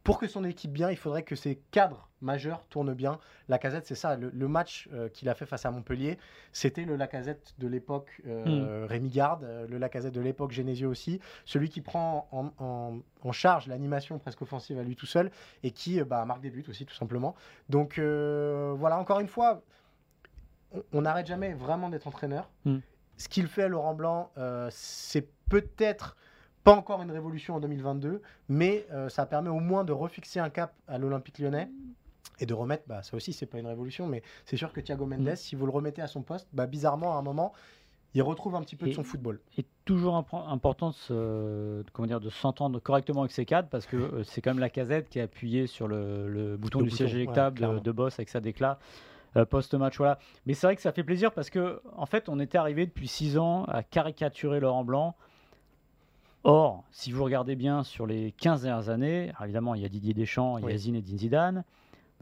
pour que son équipe bien, il faudrait que ses cadres majeurs tournent bien. Lacazette, c'est ça. Le, le match euh, qu'il a fait face à Montpellier, c'était le Lacazette de l'époque euh, Rémi Garde, euh, le Lacazette de l'époque Genesio aussi, celui qui prend en, en- en charge l'animation presque offensive à lui tout seul et qui bah, marque des buts aussi tout simplement. Donc euh, voilà, encore une fois, on- n'arrête jamais vraiment d'être entraîneur. Mm. Ce qu'il fait Laurent Blanc, c'est peut-être pas encore une révolution en 2022, mais euh, ça permet au moins de refixer un cap à l'Olympique lyonnais et de remettre, bah, ça aussi c'est pas une révolution, mais c'est sûr que Thiago Mendes, Mm. si vous le remettez à son poste, bah, bizarrement à un moment, il retrouve un petit peu de son football. Et toujours impr- important de, se- comment dire, de s'entendre correctement avec ses cadres, parce que euh, c'est quand même la casette qui a appuyé sur le, le bouton Le du siège ouais, électable de, Boss avec sa déclat. euh, post-match, voilà. Mais c'est vrai que ça fait plaisir parce que, en fait, on était arrivé depuis six ans à caricaturer Laurent Blanc. Or, si vous regardez bien sur les 15 dernières années, évidemment, il y a Didier Deschamps, il y a Oui. Zinedine Zidane.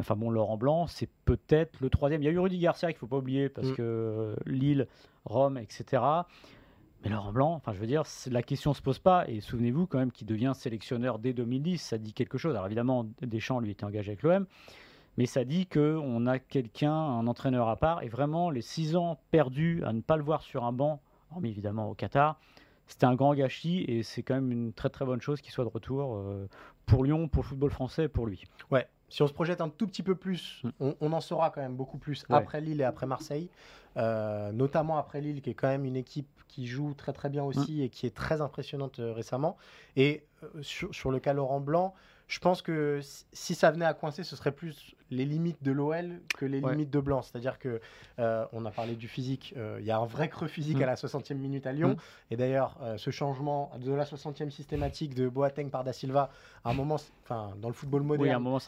Enfin bon, Laurent Blanc, c'est peut-être le troisième. Il y a eu Rudy Garcia qu'il ne faut pas oublier parce Mm. que euh, Lille, Rome, etc. Mais Laurent Blanc, enfin je veux dire, la question ne se pose pas. Et souvenez-vous quand même qu'il devient sélectionneur dès 2010, ça dit quelque chose. Alors évidemment, Deschamps lui était engagé avec l'OM, mais ça dit qu'on a quelqu'un, un entraîneur à part. Et vraiment, les six ans perdus à ne pas le voir sur un banc, hormis évidemment au Qatar, c'était un grand gâchis et c'est quand même une très très bonne chose qu'il soit de retour euh, pour Lyon, pour le football français et pour lui. Ouais. Si on se projette un tout petit peu plus, Mm. on, on en saura quand même beaucoup plus Ouais. après Lille et après Marseille, Euh, notamment après Lille, qui est quand même une équipe qui joue très très bien aussi et qui est très impressionnante euh, récemment. Et sur, sur le cas Laurent Blanc, je pense que si- ça venait à coincer, ce serait plus les limites de l'OL que les Ouais. limites de Blanc. C'est-à-dire que euh, on a parlé du physique, euh, il y a un vrai creux physique Mm. à la 60e minute à Lyon. Mm. Et d'ailleurs, euh, ce changement de la 60e systématique de Boateng par Da Silva, à un moment, enfin, dans le football moderne, Oui,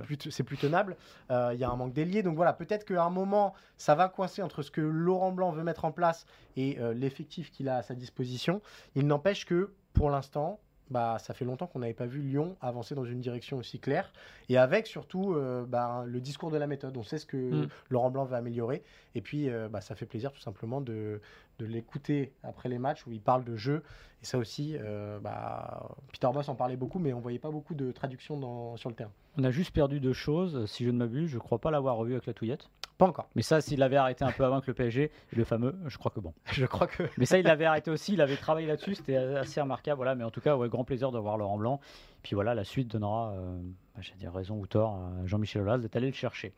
plus c'est plus, plus tenable. Il y a un manque d'ailier. Donc voilà, peut-être qu'à un moment, ça va coincer entre ce que Laurent Blanc veut mettre en place et l'effectif qu'il a à sa disposition. Il n'empêche que, pour l'instant, bah, ça fait longtemps qu'on n'avait pas vu Lyon avancer dans une direction aussi claire. Et avec surtout euh, bah, le discours de la méthode. On sait ce que Mm. Laurent Blanc veut améliorer. Et puis, euh, bah, ça fait plaisir tout simplement de, de l'écouter après les matchs où il parle de jeu. Et ça aussi, euh, bah, Peter Boss en parlait beaucoup, mais on voyait pas beaucoup de traduction dans- sur le terrain. On a juste perdu deux choses, si je ne m'abuse. Je crois pas l'avoir revu avec la touillette. Pas encore. Mais ça, s'il l'avait arrêté un peu avant que le PSG, le fameux, je crois que bon. Je crois que Mais ça, il l'avait arrêté aussi, il avait travaillé là-dessus, c'était assez remarquable. Voilà, mais en tout cas, ouais, grand plaisir de voir Laurent Blanc. Puis voilà, la suite donnera, euh, bah, j'allais dire raison ou tort à Jean-Michel Aulas d'être allé le chercher.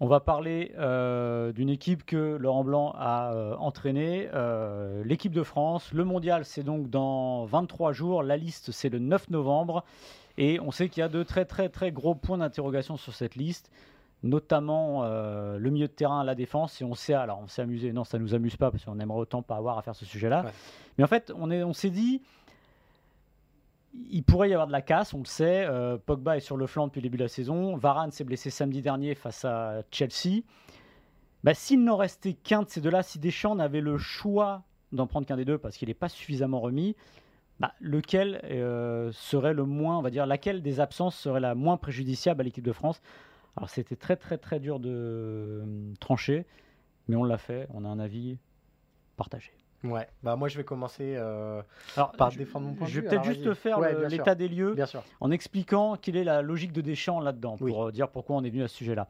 On va parler euh, d'une équipe que Laurent Blanc a euh, entraînée, euh, l'équipe de France. Le mondial, c'est donc dans 23 jours. La liste, c'est le 9 novembre. Et on sait qu'il y a de très très très gros points d'interrogation sur cette liste, notamment euh, le milieu de terrain, la défense. Et on s'est alors on s'est amusé. Non, ça nous amuse pas parce qu'on aimerait autant pas avoir à faire ce sujet-là. Ouais. Mais en fait, on est on s'est dit il pourrait y avoir de la casse, on le sait. Euh, Pogba est sur le flanc depuis le début de la saison. Varane s'est blessé samedi dernier face à Chelsea. Bah, S'il n'en restait qu'un de ces deux-là, si Deschamps n'avait le choix d'en prendre qu'un des deux parce qu'il n'est pas suffisamment remis, bah, lequel euh, serait le moins, on va dire, laquelle des absences serait la moins préjudiciable à l'équipe de France? Alors c'était très très très dur de euh, trancher, mais on l'a fait. On a un avis partagé. Ouais, bah moi je vais commencer euh, Alors, par je, défendre mon point de je vais vue, peut-être juste faire Ouais, l'état des lieux bien sûr. en expliquant quelle est la logique de Deschamps là-dedans, pour Oui. euh, dire pourquoi on est venu à ce sujet-là.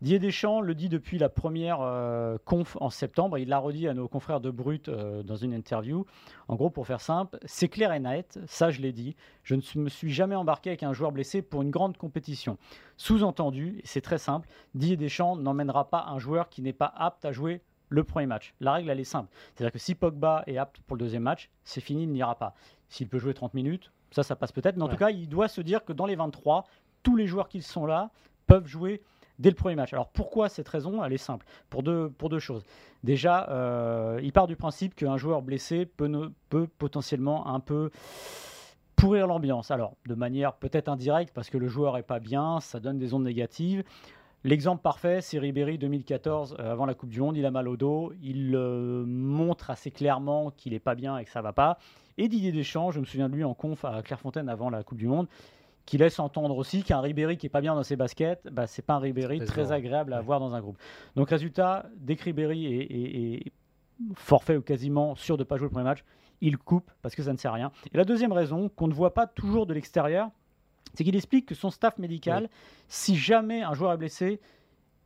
Didier Deschamps le dit depuis la première euh, conf en septembre, il l'a redit à nos confrères de Brut euh, dans une interview. En gros, pour faire simple, c'est clair et net, ça je l'ai dit, je ne me suis jamais embarqué avec un joueur blessé pour une grande compétition. Sous-entendu, c'est très simple, Didier Deschamps n'emmènera pas un joueur qui n'est pas apte à jouer le premier match. La règle, elle est simple. C'est-à-dire que si Pogba est apte pour le deuxième match, c'est fini, il n'ira pas. S'il peut jouer 30 minutes, ça, ça passe peut-être. Mais en Ouais. tout cas, il doit se dire que dans les 23, tous les joueurs qui sont là peuvent jouer dès le premier match. Alors pourquoi cette raison Elle est simple? Pour deux, pour deux choses. Déjà, euh, il part du principe qu'un joueur blessé peut, ne- peut potentiellement un peu pourrir l'ambiance. Alors, de manière peut-être indirecte, parce que le joueur est pas bien, ça donne des ondes négatives. L'exemple parfait, c'est Ribéry 2014, euh, avant la Coupe du Monde, il a mal au dos, il euh, montre assez clairement qu'il est pas bien et que ça va pas. Et Didier Deschamps, je me souviens de lui en conf à Clairefontaine avant la Coupe du Monde, qui laisse entendre aussi qu'un Ribéry qui est pas bien dans ses baskets, bah, c'est pas un Ribéry très agréable à Ouais. avoir dans un groupe. Donc résultat, dès que Ribéry est, est- est forfait ou quasiment sûr de pas jouer le premier match, il coupe parce que ça ne sert à rien. Et la deuxième raison, qu'on ne voit pas toujours de l'extérieur, c'est qu'il explique que son staff médical, si jamais un joueur est blessé,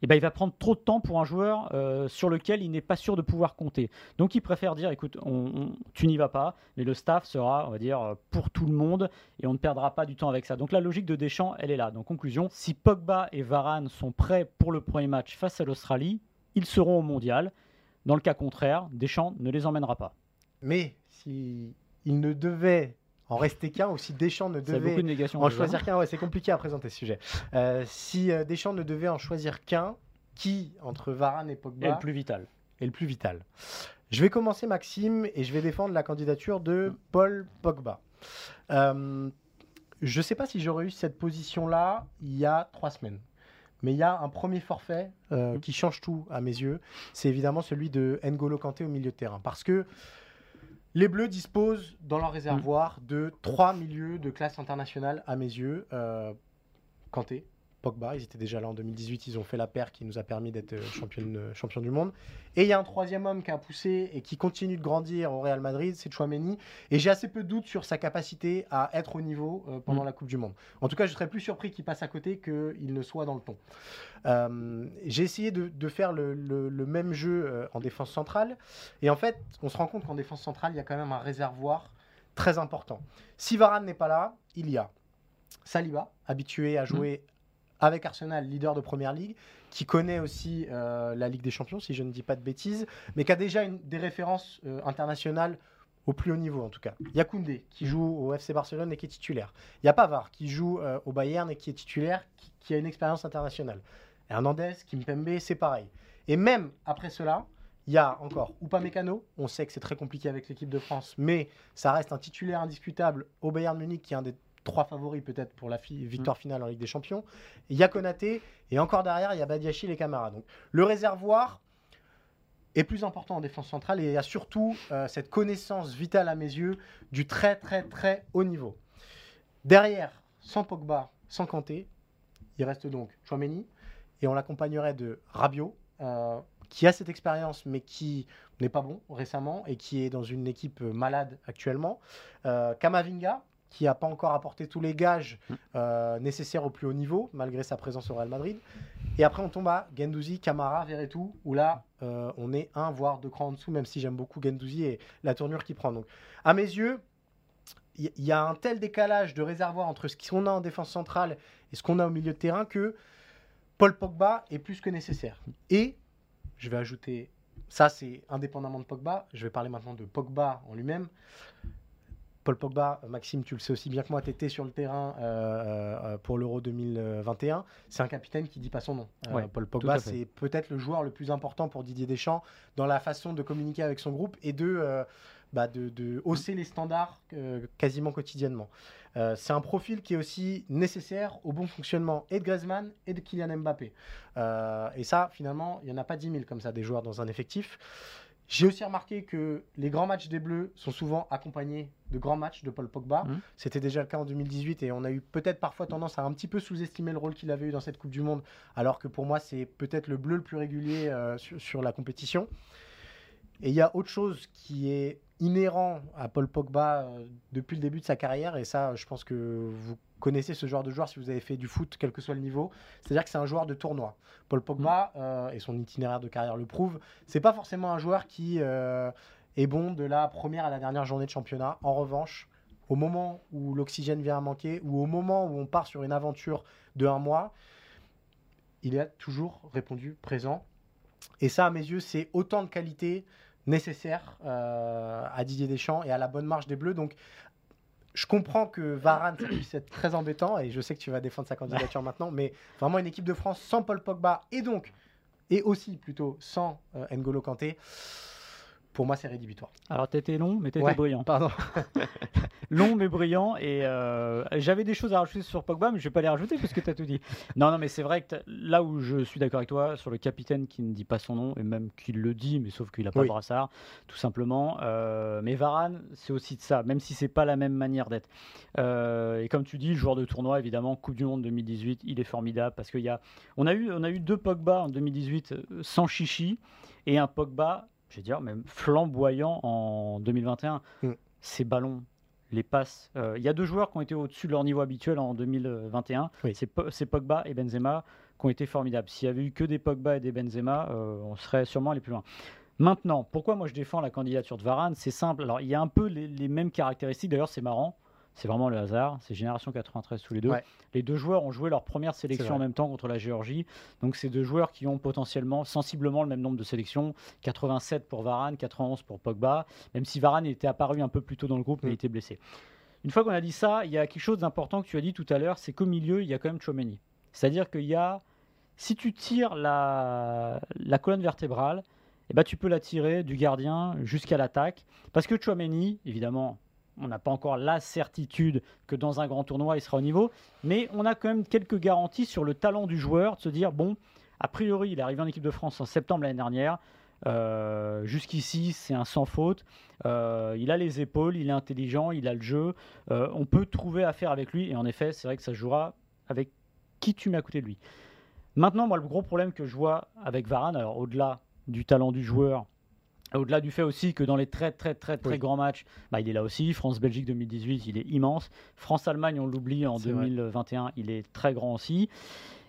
eh ben, il va prendre trop de temps pour un joueur euh, sur lequel il n'est pas sûr de pouvoir compter. Donc il préfère dire, écoute, on- on- tu n'y vas pas, mais le staff sera, on va dire, euh, pour tout le monde et on ne perdra pas du temps avec ça. Donc la logique de Deschamps, elle est là. Donc conclusion, si Pogba et Varane sont prêts pour le premier match face à l'Australie, ils seront au mondial. Dans le cas contraire, Deschamps ne les emmènera pas. Mais si il ne devait en rester qu'un, ou si Deschamps ne devait de en choisir qu'un, ouais, c'est compliqué à présenter ce sujet. Euh, si euh, Deschamps ne devait en choisir qu'un, qui entre Varane et Pogba Et le plus vital. est le plus vital? Je vais commencer Maxime et je vais défendre la candidature de Paul Pogba. Euh, je ne sais pas si j'aurais eu cette position-là il y a trois semaines. Mais il y a un premier forfait euh, qui change tout à mes yeux. C'est évidemment celui de N'Golo Kanté au milieu de terrain. Parce que les Bleus disposent dans leur réservoir de trois milieux de classe internationale à mes yeux. Euh, Kanté, Pogba. Ils étaient déjà là en 2018, ils ont fait la paire qui nous a permis d'être euh, champion, euh, du monde. Et il y a un troisième homme qui a poussé et qui continue de grandir au Real Madrid, c'est Chouameni. Et j'ai assez peu de doutes sur sa capacité à être au niveau euh, pendant Mm. la Coupe du Monde. En tout cas, je serais plus surpris qu'il passe à côté qu'il ne soit dans le ton. Euh, j'ai essayé de, de faire le, le- le même jeu en défense centrale. Et en fait, on se rend compte qu'en défense centrale, il y a quand même un réservoir très important. Si Varane n'est pas là, il y a Saliba, habitué à jouer avec Arsenal, leader de Première Ligue, qui connaît aussi euh, la Ligue des Champions, si je ne dis pas de bêtises, mais qui a déjà une- des références euh, internationales au plus haut niveau en tout cas. Il y a Koundé qui joue au FC Barcelone et qui est titulaire. Il y a Pavard qui joue euh, au Bayern et qui est titulaire, qui, a une expérience internationale. Hernandez, Kimpembe, c'est pareil. Et même après cela, il y a encore Upamecano. On sait que c'est très compliqué avec l'équipe de France, mais ça reste un titulaire indiscutable au Bayern Munich, qui est un des trois favoris peut-être pour la fi- victoire finale en Ligue des Champions. Il y a Konaté et encore derrière, il y a Badiachil et Camara. Donc le réservoir est plus important en défense centrale et il y a surtout euh, cette connaissance vitale à mes yeux du très très très haut niveau. Derrière, sans Pogba, sans Kanté, il reste donc Chouameni et on l'accompagnerait de Rabiot, euh, qui a cette expérience mais qui n'est pas bon récemment et qui est dans une équipe euh, malade actuellement. Euh, Kamavinga, qui n'a pas encore apporté tous les gages euh, nécessaires au plus haut niveau, malgré sa présence au Real Madrid. Et après, on tombe à Gendouzi, Camara, Verretou, où là, euh, on est un, voire deux crans en dessous, même si j'aime beaucoup Gendouzi et la tournure qu'il prend. Donc, à mes yeux, il y, il y a un tel décalage de réservoir entre ce qu'on a en défense centrale et ce qu'on a au milieu de terrain que Paul Pogba est plus que nécessaire. Et je vais ajouter, ça c'est indépendamment de Pogba, je vais parler maintenant de Pogba en lui-même. Paul Pogba, Maxime, tu le sais aussi bien que moi, tu étais sur le terrain euh, euh, pour l'Euro 2021. C'est un capitaine qui dit pas son nom. Euh, Paul Pogba, c'est peut-être le joueur le plus important pour Didier Deschamps dans la façon de communiquer avec son groupe et de, euh, bah, de, de hausser les standards euh, quasiment quotidiennement. Euh, c'est un profil qui est aussi nécessaire au bon fonctionnement et de Griezmann et de Kylian Mbappé. Euh, et ça, finalement, il n'y en a pas 10 000 comme ça, des joueurs dans un effectif. J'ai aussi remarqué que les grands matchs des Bleus sont souvent accompagnés de grands matchs de Paul Pogba. Mhm. C'était déjà le cas en 2018 et on a eu peut-être parfois tendance à un petit peu sous-estimer le rôle qu'il avait eu dans cette Coupe du Monde, alors que pour moi, c'est peut-être le bleu le plus régulier euh, sur, sur la compétition. Et il y a autre chose qui est inhérent à Paul Pogba euh, depuis le début de sa carrière, et ça, je pense que vous connaissez ce genre de joueur si vous avez fait du foot, quel que soit le niveau. C'est-à-dire que c'est un joueur de tournoi. Paul Pogba, euh, et son itinéraire de carrière le prouve, c'est pas forcément un joueur qui euh, est bon de la première à la dernière journée de championnat. En revanche, au moment où l'oxygène vient à manquer, ou au moment où on part sur une aventure de un mois, il a toujours répondu présent. Et ça, à mes yeux, c'est autant de qualité nécessaire euh, à Didier Deschamps et à la bonne marche des Bleus. Donc, je comprends que Varane, ça puisse être très embêtant, et je sais que tu vas défendre sa candidature maintenant, mais vraiment une équipe de France sans Paul Pogba, et donc, et aussi plutôt sans euh, N'Golo Kanté, pour moi, c'est rédhibitoire. Alors, t'étais long, mais t'étais Ouais. brillant. Pardon. long mais brillant et euh, j'avais des choses à rajouter sur Pogba mais je vais pas les rajouter parce que tu as tout dit. Non non mais c'est vrai que t'as- là où je suis d'accord avec toi sur le capitaine qui ne dit pas son nom et même qui le dit mais sauf qu'il a pas Oui. le brassard tout simplement. Euh, mais Varane c'est aussi de ça même si c'est pas la même manière d'être. Euh, et comme tu dis joueur de tournoi évidemment Coupe du Monde 2018 il est formidable parce qu'il y a on a eu on a eu deux Pogba en 2018 euh, sans chichi et un Pogba je vais dire même flamboyant en 2021. Mm. Ces ballons les passes. Euh, Il y a deux joueurs qui ont été au-dessus de leur niveau habituel en 2021. Oui. C'est Po- c'est Pogba et Benzema qui ont été formidables. S'il y avait eu que des Pogba et des Benzema, euh, on serait sûrement allé plus loin. Maintenant, pourquoi moi je défends la candidature de Varane? C'est simple. Alors, il y a un peu les, les mêmes caractéristiques. D'ailleurs, c'est marrant. C'est vraiment le hasard. C'est Génération 93 tous les deux. Ouais. Les deux joueurs ont joué leur première sélection en même temps contre la Géorgie. Donc, c'est deux joueurs qui ont potentiellement, sensiblement le même nombre de sélections. 87 pour Varane, 91 pour Pogba. Même si Varane était apparu un peu plus tôt dans le groupe, mais Mm. il était blessé. Une fois qu'on a dit ça, il y a quelque chose d'important que tu as dit tout à l'heure, c'est qu'au milieu, il y a quand même Chomeni. C'est-à-dire qu'il y a, si tu tires la, la colonne vertébrale, eh ben, tu peux la tirer du gardien jusqu'à l'attaque. Parce que Chouameni, évidemment, on n'a pas encore la certitude que dans un grand tournoi, il sera au niveau, mais on a quand même quelques garanties sur le talent du joueur, de se dire, bon, a priori, il est arrivé en équipe de France en septembre l'année dernière. Euh, Jusqu'ici, c'est un sans faute. Euh, il a les épaules, il est intelligent, il a le jeu. Euh, on peut trouver affaire avec lui. Et en effet, c'est vrai que ça jouera avec qui tu mets à côté de lui. Maintenant, moi, le gros problème que je vois avec Varane, alors au-delà du talent du joueur, au-delà du fait aussi que dans les très très très très Oui. grands matchs, bah, il est là aussi. France-Belgique 2018, il est immense. France-Allemagne, on l'oublie en C'est vrai. 2021, il est très grand aussi.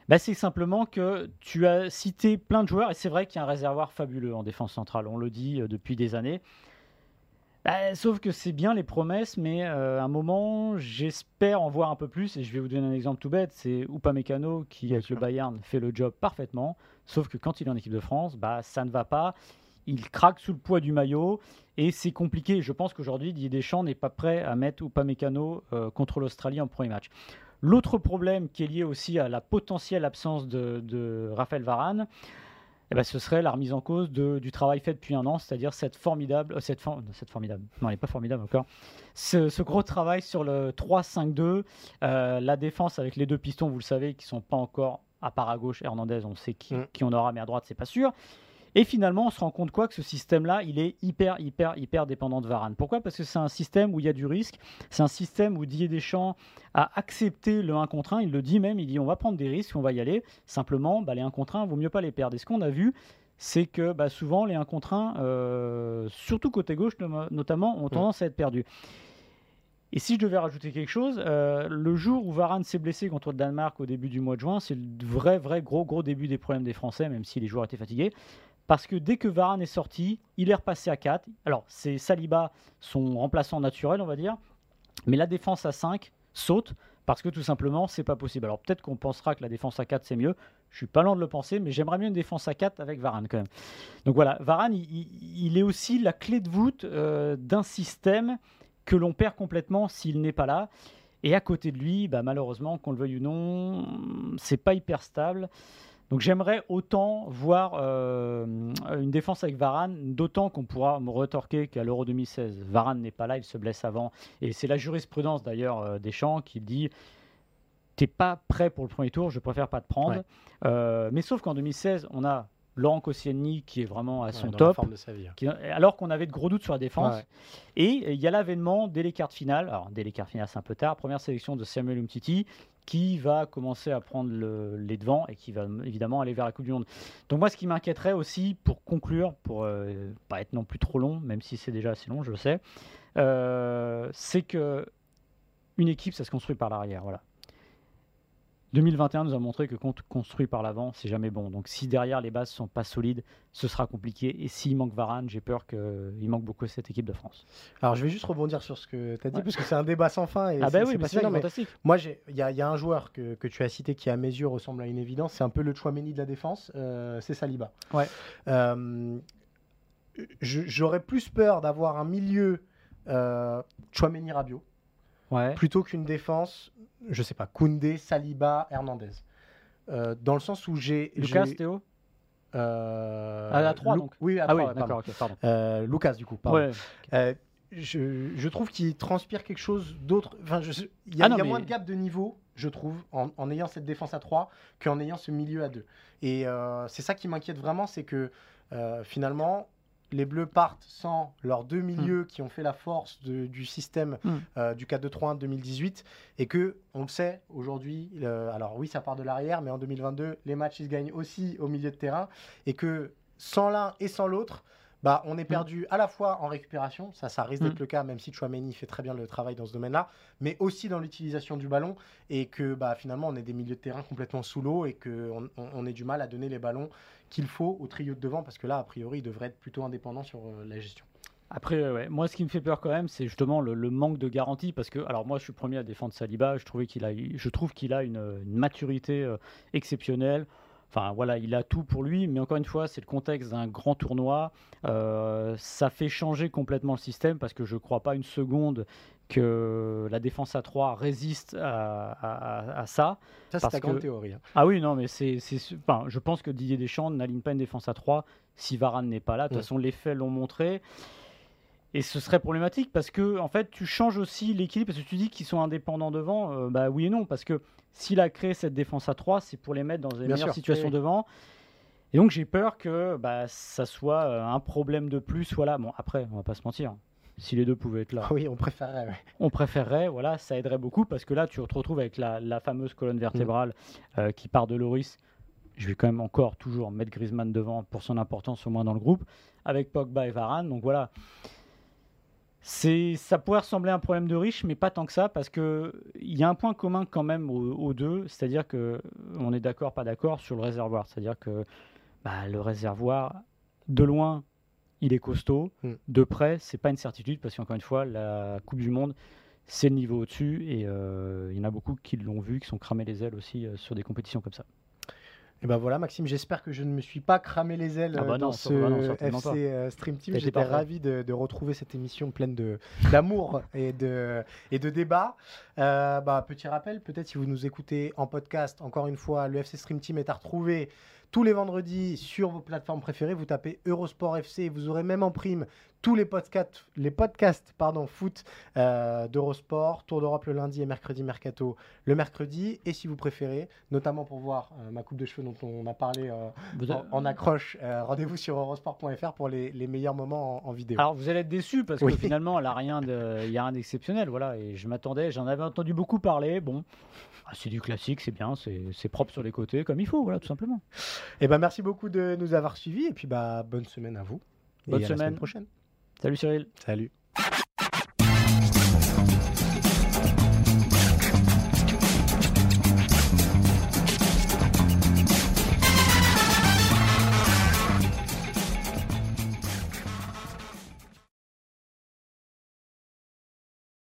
Bah, c'est simplement que tu as cité plein de joueurs et c'est vrai qu'il y a un réservoir fabuleux en défense centrale, on le dit euh, depuis des années. Bah, sauf que c'est bien les promesses, mais euh, à un moment, j'espère en voir un peu plus. Et je vais vous donner un exemple tout bête c'est Upamecano qui, avec le Bayern, fait le job parfaitement. Sauf que quand il est en équipe de France, bah, ça ne va pas. Il craque sous le poids du maillot et c'est compliqué. Je pense qu'aujourd'hui, Didier Deschamps n'est pas prêt à mettre Upamecano euh, contre l'Australie en premier match. L'autre problème qui est lié aussi à la potentielle absence de, de Raphaël Varane, eh ben, ce serait la remise en cause de- du travail fait depuis un an, c'est-à-dire cette formidable, euh, cette, for- cette formidable, non, elle n'est pas formidable encore, ce, ce gros travail sur le 3-5-2, euh, la défense avec les deux pistons, vous le savez, qui sont pas encore à part à gauche, Hernandez, on sait qui, Mm. qui on aura, mais à droite, c'est pas sûr. Et finalement, on se rend compte quoi que ce système-là, il est hyper, hyper, hyper dépendant de Varane. Pourquoi? Parce que c'est un système où il y a du risque. C'est un système où Didier Deschamps a accepté le 1 contre 1. Il le dit même, il dit on va prendre des risques, on va y aller. Simplement, bah, les 1 contre 1, vaut mieux pas les perdre. Et ce qu'on a vu, c'est que bah, souvent les 1 contre 1, euh, surtout côté gauche notamment, ont tendance à être perdus. Et si je devais rajouter quelque chose, euh, le jour où Varane s'est blessé contre le Danemark au début du mois de juin, c'est le vrai, vrai, gros, gros début des problèmes des Français, même si les joueurs étaient fatigués. Parce que dès que Varane est sorti, il est repassé à 4. Alors, c'est Saliba, son remplaçant naturel, on va dire. Mais la défense à 5 saute parce que tout simplement, c'est pas possible. Alors, peut-être qu'on pensera que la défense à 4, c'est mieux. Je suis pas loin de le penser, mais j'aimerais mieux une défense à 4 avec Varane quand même. Donc voilà, Varane, il, est aussi la clé de voûte euh, d'un système que l'on perd complètement s'il n'est pas là. Et à côté de lui, bah, malheureusement, qu'on le veuille ou non, c'est pas hyper stable. Donc j'aimerais autant voir euh, une défense avec Varane, d'autant qu'on pourra me retorquer qu'à l'Euro 2016, Varane n'est pas là, il se blesse avant. Et c'est la jurisprudence d'ailleurs euh, des champs qui dit t'es pas prêt pour le premier tour, je préfère pas te prendre. Ouais. Euh, mais sauf qu'en 2016, on a Laurent Koscielny qui est vraiment à son Ouais, dans la top. forme de sa vie. hein. Qui- alors qu'on avait de gros doutes sur la défense. Ouais. Et il y a l'avènement dès les quarts de finale, alors dès les quarts de finale c'est un peu tard, première sélection de Samuel Umtiti, qui va commencer à prendre le- les devants et qui va évidemment aller vers la Coupe du Monde. Donc moi ce qui m'inquiéterait aussi, pour conclure, pour euh, pas être non plus trop long, même si c'est déjà assez long, je le sais, euh, c'est que une équipe ça se construit par l'arrière. Voilà. 2021 nous a montré que quand construit par l'avant, c'est jamais bon. Donc si derrière les bases sont pas solides, ce sera compliqué. Et s'il manque Varane, j'ai peur qu'il manque beaucoup cette équipe de France. Alors, je vais juste rebondir sur ce que tu as dit, Ouais. parce que c'est un débat sans fin. Et ah c'est- bah oui, mais c'est fantastique. Moi, j'ai- il y, a- il y a un joueur que, que tu as cité qui, à mes yeux, ressemble à une évidence. C'est un peu le Chouameni de la défense. euh, c'est Saliba. Ouais. Euh, J'aurais plus peur d'avoir un milieu euh, Chouameni Rabiot Ouais. plutôt qu'une défense, je sais pas, Koundé, Saliba, Hernandez. Euh, dans le sens où j'ai. Lucas, Théo? euh, Ah, à trois, Lu- donc. Oui, à Ah oui, trois, ouais, d'accord, pardon. ok, pardon. Euh, Lucas, du coup. pardon. Ouais. Euh, je, je trouve qu'il transpire quelque chose d'autre. Enfin, il y a, Ah non, il y a mais- moins de gap de niveau, je trouve, en, en ayant cette défense à 3 qu'en ayant ce milieu à 2. Et c'est ça qui m'inquiète vraiment, c'est que finalement, les Bleus partent sans leurs deux milieux qui ont fait la force de- du système Mm. euh, du 4-2-3-1 de 2018 et que, on le sait, aujourd'hui, le- alors oui, ça part de l'arrière, mais en 2022, les matchs, ils se gagnent aussi au milieu de terrain et que sans l'un et sans l'autre, bah, on est perdu à la fois en récupération, ça, ça risque d'être Mm. le cas, même si Chouameni fait très bien le travail dans ce domaine-là, mais aussi dans l'utilisation du ballon, et que bah, finalement on est des milieux de terrain complètement sous l'eau, et qu'on on, on ait du mal à donner les ballons qu'il faut au trio de devant, parce que là, a priori, il devrait être plutôt indépendant sur euh, la gestion. Après, euh, ouais, moi, ce qui me fait peur quand même, c'est justement le, le manque de garantie. Parce que, alors, moi, je suis le premier à défendre Saliba. Je, trouvais qu'il a, je trouve qu'il a une, une maturité euh, exceptionnelle. Enfin, voilà, il a tout pour lui. Mais encore une fois, c'est le contexte d'un grand tournoi. Euh, ça fait changer complètement le système parce que je ne crois pas une seconde que la défense à 3 résiste à, à- à- à ça. Ça, c'est ta grande théorie. hein. Ah oui, non, mais c'est. enfin, je pense que Didier Deschamps n'aligne pas une défense à 3 si Varane n'est pas là. De toute façon, les faits l'ont montré. Et ce serait problématique parce que, en fait, tu changes aussi l'équilibre parce que tu dis qu'ils sont indépendants devant. euh, bah oui et non, parce que s'il a créé cette défense à 3, c'est pour les mettre dans Bien meilleures sûr, situations oui, devant. Et donc, j'ai peur que bah, ça soit euh, un problème de plus. Voilà. Bon, après, on va pas se mentir. si les deux pouvaient être là. Oui, on préférerait. ouais. On préférerait, voilà, ça aiderait beaucoup parce que là, tu te retrouves avec la, la fameuse colonne vertébrale euh, qui part de Loris. Je vais quand même encore toujours mettre Griezmann devant pour son importance au moins dans le groupe, avec Pogba et Varane. Donc voilà, c'est, ça pourrait ressembler à un problème de riche, mais pas tant que ça, parce que il y a un point commun quand même aux, aux deux, c'est-à-dire que on est d'accord, pas d'accord sur le réservoir. C'est-à-dire que bah, le réservoir, de loin, il est costaud. Mm. De près, c'est pas une certitude, parce qu'encore une fois, la Coupe du Monde, c'est le niveau au-dessus, et euh, il y en a beaucoup qui l'ont vu, qui sont cramés les ailes aussi euh, sur des compétitions comme ça. Et ben voilà, Maxime, j'espère que je ne me suis pas cramé les ailes Ah bah euh, dans non, ce bah non, FC pas. euh, Stream Team. J'étais ravi de, de retrouver cette émission pleine d'amour et de et de débats. Euh, bah, petit rappel, peut-être si vous nous écoutez en podcast, encore une fois, le FC Stream Team est à retrouver tous les vendredis sur vos plateformes préférées. Vous tapez Eurosport FC et vous aurez même en prime tous les podcasts, les podcasts pardon, foot euh, d'Eurosport, Tour d'Europe le lundi et mercredi Mercato le mercredi. Et si vous préférez, notamment pour voir euh, ma coupe de cheveux dont on a parlé euh, en, accroche, rendez-vous sur eurosport.fr pour les, les meilleurs moments en, en vidéo. Alors vous allez être déçus parce que finalement, il y a rien d'exceptionnel, voilà. Et je m'attendais, j'en avais entendu beaucoup parler. Bon, ah, c'est du classique, c'est bien, c'est propre sur les côtés, comme il faut, voilà, tout simplement. Et ben merci beaucoup de nous avoir suivis et puis bah bonne semaine à vous. Bonne et à la semaine. prochaine. Salut Cyril. Salut.